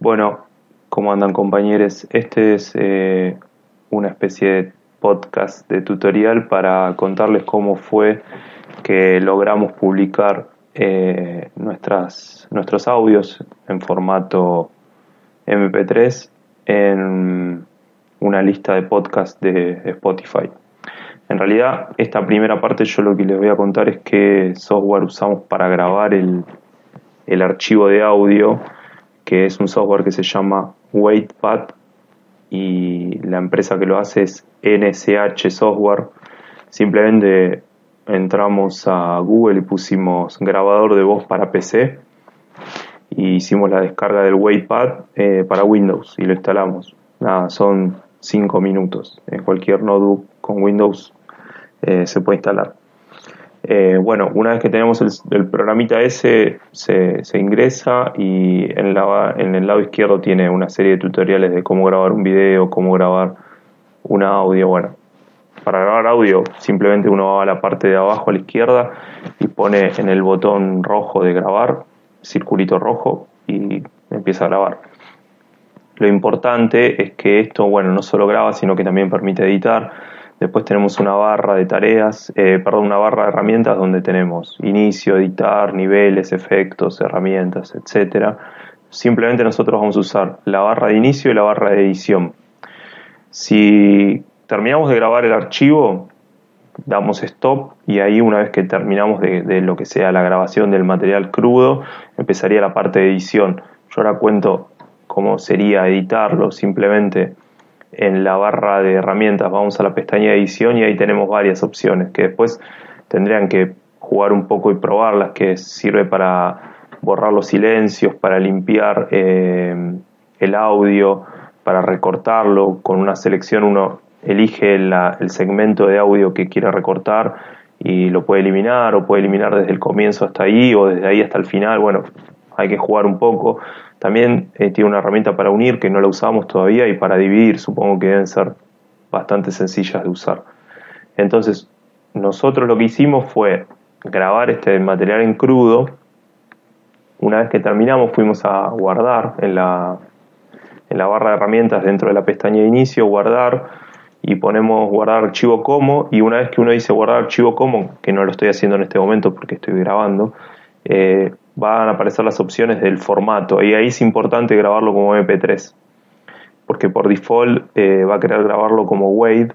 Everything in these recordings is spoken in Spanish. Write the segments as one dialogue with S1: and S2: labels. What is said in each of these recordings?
S1: Bueno, ¿cómo andan compañeros? Este es eh, una especie de podcast de tutorial para contarles cómo fue que logramos publicar eh, nuestras, nuestros audios en formato MP3 en una lista de podcast de Spotify. En realidad, esta primera parte yo lo que les voy a contar es qué software usamos para grabar el, el archivo de audio que es un software que se llama Waitpad y la empresa que lo hace es NSH Software. Simplemente entramos a Google y pusimos grabador de voz para PC y hicimos la descarga del Waitpad eh, para Windows y lo instalamos. Nada, son 5 minutos. En cualquier notebook con Windows eh, se puede instalar. Eh, bueno, una vez que tenemos el, programita ese, se, ingresa y en, en el lado izquierdo tiene una serie de tutoriales de cómo grabar un video, cómo grabar un audio. Bueno, para grabar audio simplemente uno va a la parte de abajo a la izquierda y pone en el botón rojo de grabar, circulito rojo y empieza a grabar. Lo importante es que esto, bueno, no solo graba, sino que también permite editar Después tenemos una barra de tareas, eh, perdón, una barra de herramientas donde tenemos inicio, editar, niveles, efectos, herramientas, etcétera. Simplemente nosotros vamos a usar la barra de inicio y la barra de edición. Si terminamos de grabar el archivo, damos stop y ahí una vez que terminamos de, de, lo que sea la grabación del material crudo, empezaría la parte de edición. Yo ahora cuento cómo sería editarlo, simplemente en la barra de herramientas vamos a la pestaña de edición y ahí tenemos varias opciones que después tendrían que jugar un poco y probarlas, que sirve para borrar los silencios, para limpiar eh, el audio, para recortarlo. Con una selección uno elige el segmento de audio que quiere recortar y lo puede eliminar o puede eliminar desde el comienzo hasta ahí o desde ahí hasta el final. Bueno, hay que jugar un poco. También eh, tiene una herramienta para unir que no la usamos todavía y para dividir supongo que deben ser bastante sencillas de usar. Entonces, nosotros lo que hicimos fue grabar este material en crudo. Una vez que terminamos fuimos a guardar en la, en la barra de herramientas dentro de la pestaña de inicio, guardar y ponemos guardar archivo como y una vez que uno dice guardar archivo como, que no lo estoy haciendo en este momento porque estoy grabando, eh, van a aparecer las opciones del formato. Y ahí es importante grabarlo como MP3 porque por default eh, va a querer grabarlo como WAVE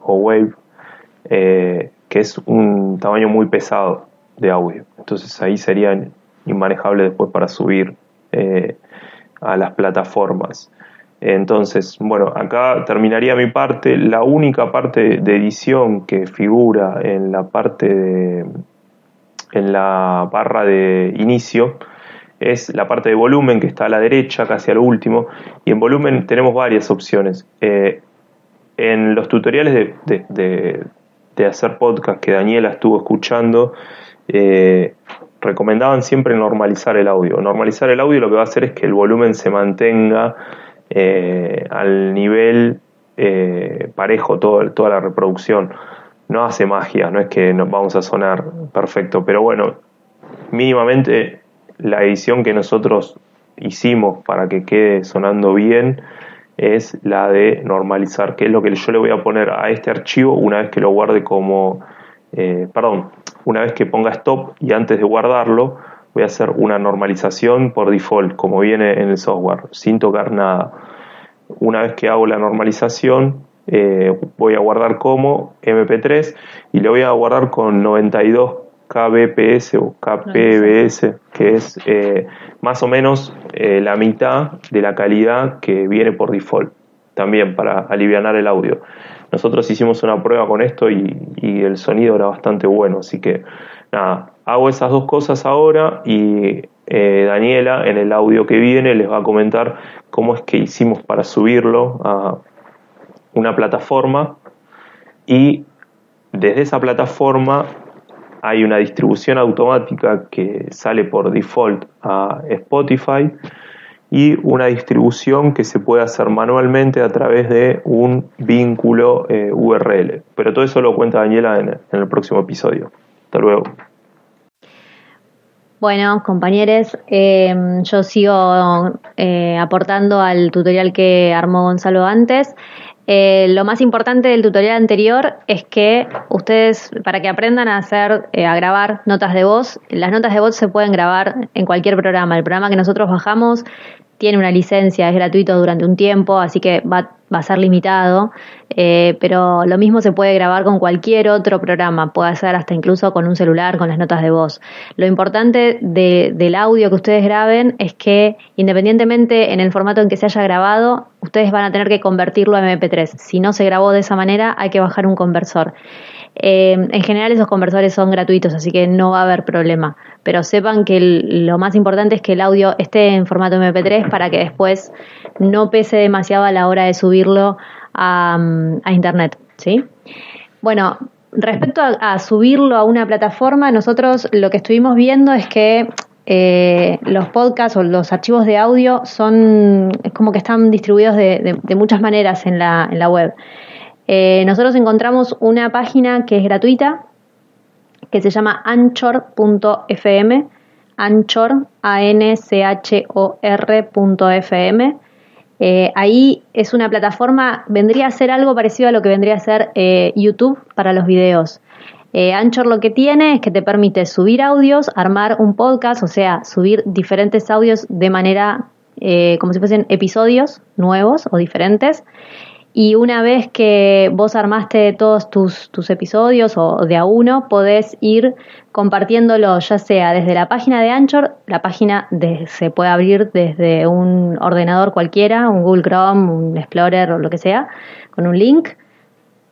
S1: o WAVE eh, que es un tamaño muy pesado de audio. Entonces ahí sería inmanejable después para subir eh, a las plataformas. Entonces, bueno, acá terminaría mi parte. La única parte de edición que figura en la parte de, en la barra de inicio es la parte de volumen que está a la derecha, casi al último, y en volumen tenemos varias opciones. Eh, en los tutoriales de, hacer podcast que Daniela estuvo escuchando, eh, recomendaban siempre normalizar el audio. Normalizar el audio lo que va a hacer es que el volumen se mantenga eh, al nivel parejo toda la reproducción no hace magia, no es que nos vamos a sonar perfecto, pero bueno, mínimamente la edición que nosotros hicimos para que quede sonando bien es la de normalizar, que es lo que yo le voy a poner a este archivo una vez que lo guarde como, eh, perdón, una vez que ponga stop y antes de guardarlo voy a hacer una normalización por default, como viene en el software, sin tocar nada. Una vez que hago la normalización, eh, voy a guardar como MP3 y le voy a guardar con 92 kbps o kpbs, que es eh, más o menos eh, la mitad de la calidad que viene por default, también para aliviar el audio. Nosotros hicimos una prueba con esto y, y, el sonido era bastante bueno, así que nada, hago esas dos cosas ahora y Daniela en el audio que viene les va a comentar cómo es que hicimos para subirlo a, una plataforma y desde esa plataforma hay una distribución automática que sale por default a Spotify y una distribución que se puede hacer manualmente a través de un vínculo eh, URL. Pero todo eso lo cuenta Daniela en, en el próximo episodio. Hasta luego.
S2: Bueno, compañeros, eh, yo sigo eh, aportando al tutorial que armó Gonzalo antes. Eh, lo más importante del tutorial anterior es que ustedes, para que aprendan a hacer, a grabar notas de voz, las notas de voz se pueden grabar en cualquier programa. El programa que nosotros bajamos tiene una licencia, es gratuito durante un tiempo, así que va, a ser limitado, eh, pero lo mismo se puede grabar con cualquier otro programa, puede ser hasta incluso con un celular, con las notas de voz. Lo importante del audio que ustedes graben es que independientemente en el formato en que se haya grabado, ustedes van a tener que convertirlo a MP3. Si no se grabó de esa manera, hay que bajar un conversor. Eh, en general esos conversores son gratuitos, así que no va a haber problema. Pero sepan que lo más importante es que el audio esté en formato MP3 para que después no pese demasiado a la hora de subirlo a, Internet. ¿sí? Bueno, respecto a, subirlo a una plataforma, nosotros lo que estuvimos viendo es que eh, los podcasts o los archivos de audio son es como que están distribuidos de, muchas maneras en la, en la web. Eh, nosotros encontramos una página que es gratuita, que se llama anchor.fm, anchor, A-N-C-H-O-R.fm. Eh, ahí es una plataforma, vendría a ser algo parecido a lo que vendría a ser eh, YouTube para los videos. Anchor lo que tiene es que te permite subir audios, armar un podcast, o sea, subir diferentes audios de manera como si fuesen episodios nuevos o diferentes y una vez que vos armaste todos tus, tus episodios o de a uno, podés ir compartiéndolo ya sea desde la página de Anchor, la página de, se puede abrir desde un ordenador cualquiera, un Google Chrome, un Explorer o lo que sea, con un link,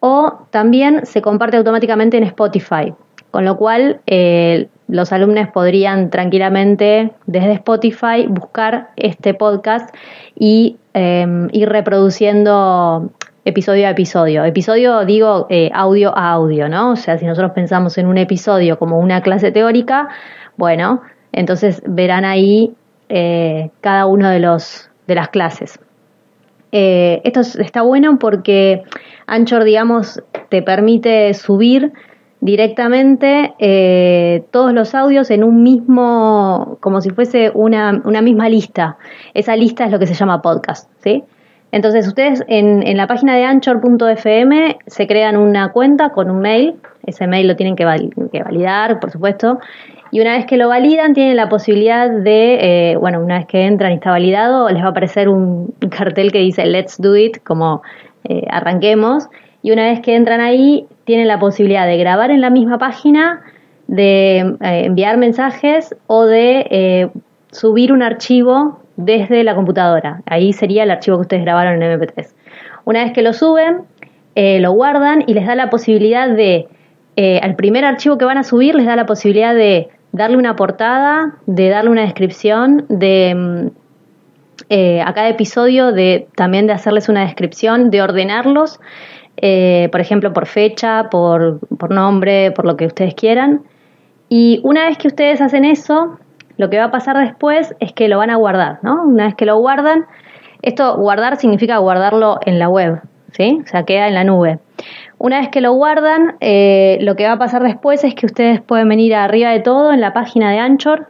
S2: o también se comparte automáticamente en Spotify, con lo cual eh, los alumnos podrían tranquilamente desde Spotify buscar este podcast y em, ir reproduciendo episodio a episodio. Episodio digo eh, audio a audio, ¿no? O sea, si nosotros pensamos en un episodio como una clase teórica, bueno, entonces verán ahí eh, cada uno de los de las clases. Esto está bueno porque Anchor, digamos, te permite subir directamente eh, todos los audios en un mismo, como si fuese una, una, misma lista. Esa lista es lo que se llama podcast, ¿sí? Entonces ustedes en, en la página de anchor.fm se crean una cuenta con un mail, ese mail lo tienen que, validar, por supuesto, y una vez que lo validan tienen la posibilidad de, eh, bueno, una vez que entran y está validado, les va a aparecer un cartel que dice Let's Do It, como eh, arranquemos, y una vez que entran ahí tienen la posibilidad de grabar en la misma página, de eh, enviar mensajes o de eh, subir un archivo desde la computadora. Ahí sería el archivo que ustedes grabaron en MP3. Una vez que lo suben, eh, lo guardan y les da la posibilidad de, al primer archivo que van a subir, les da la posibilidad de darle una portada, de darle una descripción, de mm, a cada episodio de también de hacerles una descripción, de ordenarlos eh, por ejemplo, por fecha, por, por nombre, por lo que ustedes quieran. Y una vez que ustedes hacen eso, lo que va a pasar después es que lo van a guardar, ¿no? Una vez que lo guardan, esto guardar significa guardarlo en la web, ¿sí? O sea, queda en la nube. Una vez que lo guardan, eh, lo que va a pasar después es que ustedes pueden venir arriba de todo en la página de Anchor,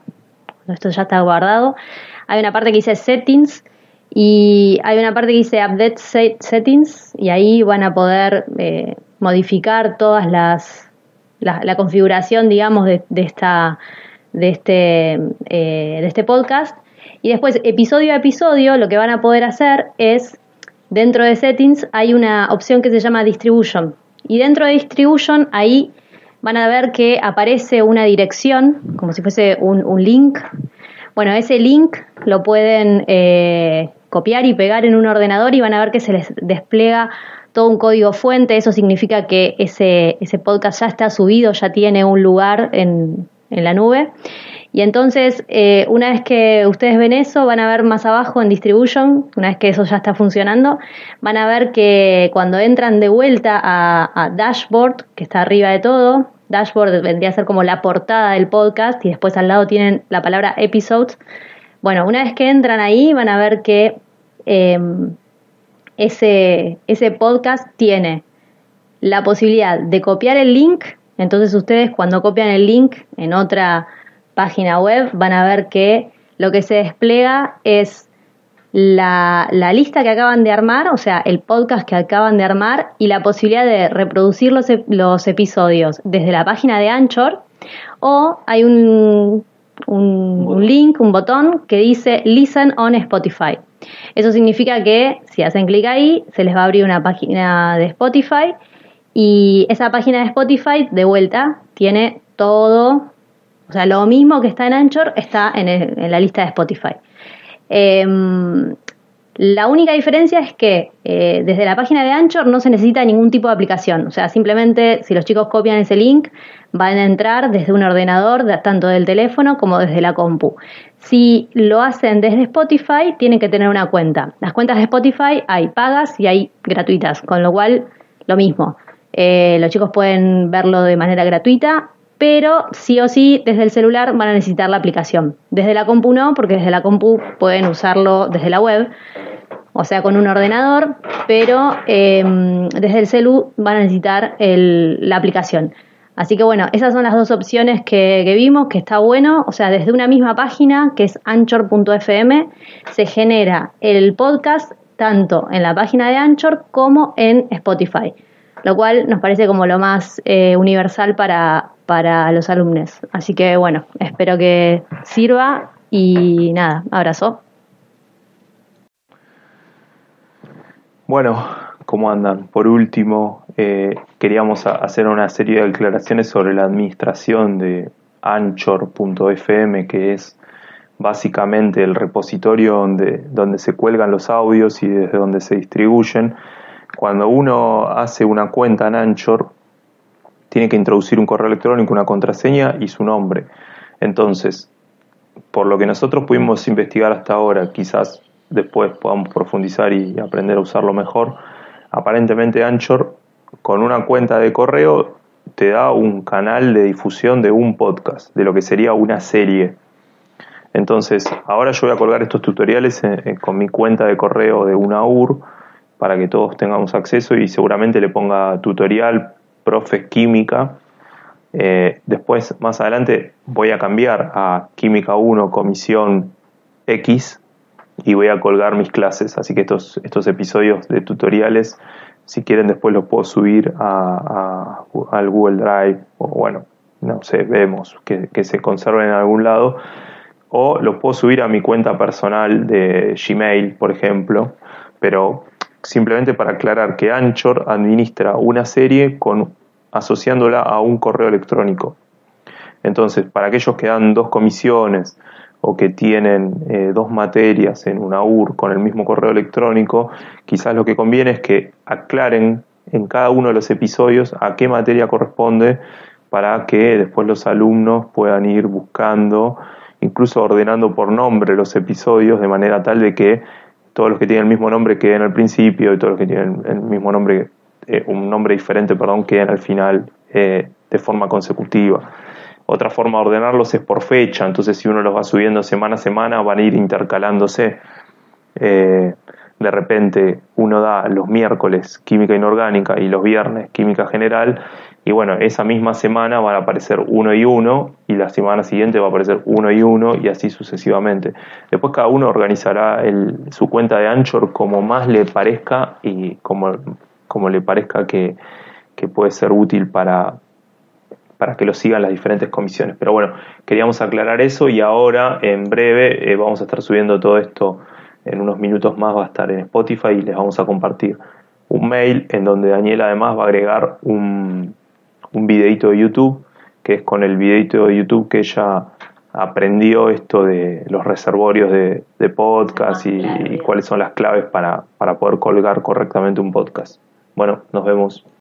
S2: esto ya está guardado, hay una parte que dice Settings y hay una parte que dice Update Settings y ahí van a poder eh, modificar todas las la, configuración, digamos, de, esta de este eh, de este podcast. Y después, episodio a episodio, lo que van a poder hacer es dentro de Settings hay una opción que se llama Distribution. Y dentro de Distribution ahí van a ver que aparece una dirección, como si fuese un, un link. Bueno, ese link lo pueden eh, copiar y pegar en un ordenador y van a ver que se les despliega todo un código fuente. Eso significa que ese, ese podcast ya está subido, ya tiene un lugar en, en la nube. Y entonces, eh, una vez que ustedes ven eso, van a ver más abajo en Distribution, una vez que eso ya está funcionando, van a ver que cuando entran de vuelta a, a Dashboard, que está arriba de todo, Dashboard vendría a ser como la portada del podcast y después al lado tienen la palabra Episodes, bueno, una vez que entran ahí van a ver que em, ese, ese podcast tiene la posibilidad de copiar el link. Entonces ustedes cuando copian el link en otra página web, van a ver que lo que se despliega es la, la, lista que acaban de armar, o sea, el podcast que acaban de armar y la posibilidad de reproducir los, los episodios desde la página de Anchor o hay un, un, link, un botón que dice Listen on Spotify. Eso significa que si hacen clic ahí, se les va a abrir una página de Spotify y esa página de Spotify, de vuelta, tiene todo, o sea, lo mismo que está en Anchor está en, la lista de Spotify. Em, la única diferencia es que eh, desde la página de Anchor no se necesita ningún tipo de aplicación. O sea, simplemente si los chicos copian ese link, van a entrar desde un ordenador, tanto del teléfono como desde la compu. Si lo hacen desde Spotify, tienen que tener una cuenta. Las cuentas de Spotify hay pagas y hay gratuitas, con lo cual lo mismo. Eh, los chicos pueden verlo de manera gratuita, pero sí o sí desde el celular van a necesitar la aplicación. Desde la compu no, porque desde la compu pueden usarlo desde la web o sea, con un ordenador, pero em, desde el celu van a necesitar la aplicación. Así que bueno, esas son las dos opciones que, vimos, que está bueno. O sea, desde una misma página, que es anchor.fm, se genera el podcast tanto en la página de Anchor como en Spotify, lo cual nos parece como lo más eh, universal para, para los alumnos. Así que bueno, espero que sirva y nada, abrazo.
S1: Bueno, ¿cómo andan? Por último, eh, queríamos hacer una serie de declaraciones sobre la administración de Anchor.fm, que es básicamente el repositorio donde, donde se cuelgan los audios y desde donde se distribuyen. Cuando uno hace una cuenta en Anchor, tiene que introducir un correo electrónico, una contraseña y su nombre. Entonces, por lo que nosotros pudimos investigar hasta ahora, quizás después podamos profundizar y aprender a usarlo mejor. Aparentemente Anchor con una cuenta de correo te da un canal de difusión de un podcast, de lo que sería una serie. Entonces, ahora yo voy a colgar estos tutoriales con mi cuenta de correo de una UR para que todos tengamos acceso y seguramente le ponga tutorial, profe química. Eh, después, más adelante, voy a cambiar a química 1, comisión X, y voy a colgar mis clases. Así que estos, estos episodios de tutoriales, si quieren después los puedo subir a, al Google Drive o bueno, no sé, vemos que, que, se conserven en algún lado. O los puedo subir a mi cuenta personal de Gmail, por ejemplo. Pero simplemente para aclarar que Anchor administra una serie con, asociándola a un correo electrónico. Entonces, para aquellos que dan dos comisiones, o que tienen eh, dos materias en una UR con el mismo correo electrónico, quizás lo que conviene es que aclaren en cada uno de los episodios a qué materia corresponde para que después los alumnos puedan ir buscando, incluso ordenando por nombre los episodios de manera tal de que todos los que tienen el mismo nombre queden al principio y todos los que tienen el mismo nombre, eh, un nombre diferente, perdón, queden al final eh, de forma consecutiva. Otra forma de ordenarlos es por fecha, entonces si uno los va subiendo semana a semana van a ir intercalándose. Eh, de repente uno da los miércoles química inorgánica y los viernes química general y bueno, esa misma semana van a aparecer uno y uno y la semana siguiente va a aparecer uno y uno y así sucesivamente. Después cada uno organizará su cuenta de Anchor como más le parezca y como, como le parezca que, que puede ser útil para, para que lo sigan las diferentes comisiones. Pero bueno, queríamos aclarar eso y ahora en breve eh, vamos a estar subiendo todo esto en unos minutos más va a estar en Spotify y les vamos a compartir un mail en donde Daniel además va a agregar un, un videito de YouTube que es con el videito de YouTube que ella aprendió esto de los reservorios de, podcast y, y, cuáles son las claves para, para poder colgar correctamente un podcast. Bueno, nos vemos.